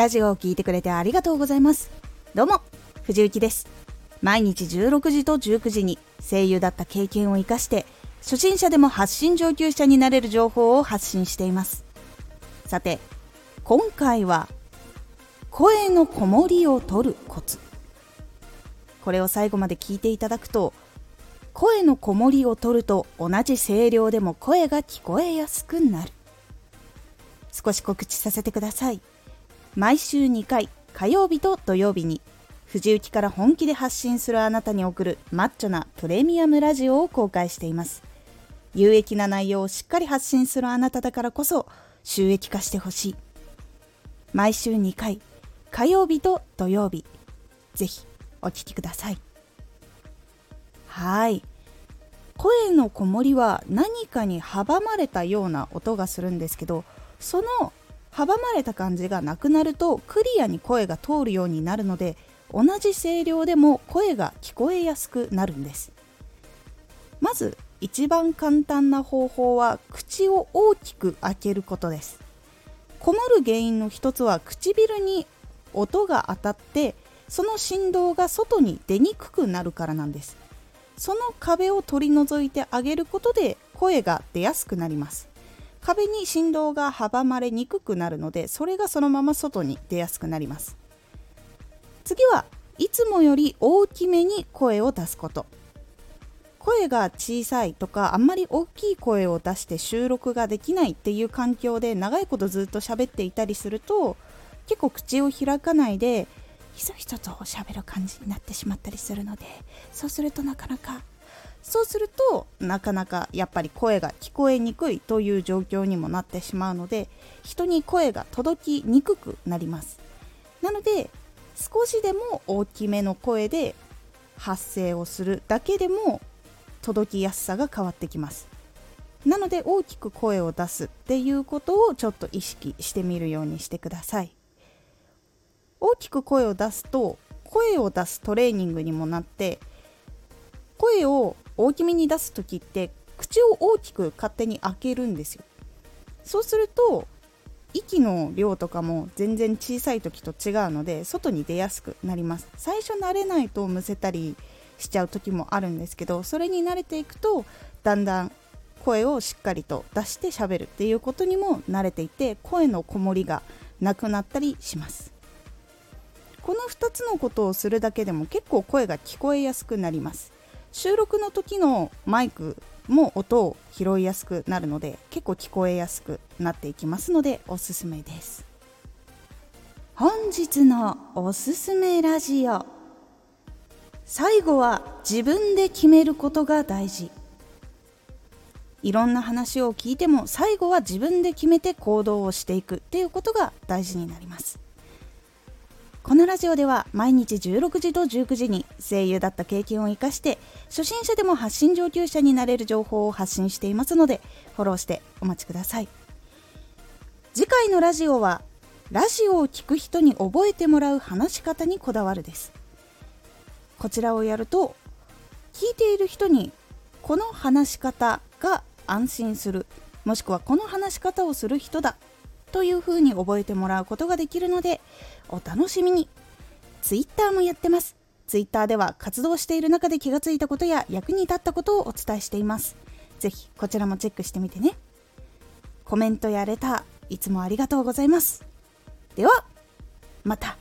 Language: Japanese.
ラジオを聴いてくれてありがとうございます。どうも藤幸です。毎日16時と19時に声優だった経験を生かして初心者でも発信上級者になれる情報を発信しています。さて今回は声のこもりを取るコツ。これを最後まで聞いていただくと声のこもりを取ると同じ声量でも声が聞こえやすくなる。少し告知させてください。毎週2回火曜日と土曜日に藤雪から本気で発信するあなたに送るマッチョなプレミアムラジオを公開しています。有益な内容をしっかり発信するあなただからこそ収益化してほしい。毎週2回火曜日と土曜日ぜひお聴きください。はい。声のこもりは何かに阻まれたような音がするんですけどその阻まれた感じがなくなるとクリアに声が通るようになるので同じ声量でも声が聞こえやすくなるんです。まず一番簡単な方法は口を大きく開けることです。こもる原因の一つは唇に音が当たってその振動が外に出にくくなるからなんです。その壁を取り除いてあげることで声が出やすくなります。壁に振動が阻まれにくくなるのでそれがそのまま外に出やすくなります。次はいつもより大きめに声を出すこと。声が小さいとかあんまり大きい声を出して収録ができないっていう環境で長いことずっと喋っていたりすると結構口を開かないでひそひそと喋る感じになってしまったりするのでそうするとなかなかそうするとなかなかやっぱり声が聞こえにくいという状況にもなってしまうので人に声が届きにくくなります。なので少しでも大きめの声で発声をするだけでも届きやすさが変わってきます。なので大きく声を出すっていうことをちょっと意識してみるようにしてください。大きく声を出すと声を出すトレーニングにもなって声を大きめに出す時って口を大きく勝手に開けるんですよ。そうすると息の量とかも全然小さい時と違うので外に出やすくなります。最初慣れないとむせたりしちゃう時もあるんですけどそれに慣れていくとだんだん声をしっかりと出して喋るっていうことにも慣れていて声のこもりがなくなったりします。この2つのことをするだけでも結構声が聞こえやすくなります。収録の時のマイクも音を拾いやすくなるので結構聞こえやすくなっていきますのでおすすめです。本日のおすすめラジオ。最後は自分で決めることが大事。いろんな話を聞いても最後は自分で決めて行動をしていくっていうことが大事になります。このラジオでは毎日16時と19時に声優だった経験を生かして初心者でも発信上級者になれる情報を発信していますのでフォローしてお待ちください。次回のラジオはラジオを聴く人に覚えてもらう話し方にこだわるです。こちらをやると聞いている人にこの話し方が安心するもしくはこの話し方をする人だというふうに覚えてもらうことができるのでお楽しみに。Twitter もやってます。Twitter では活動している中で気がついたことや役に立ったことをお伝えしています。ぜひこちらもチェックしてみてね。コメントやレターいつもありがとうございます。ではまた。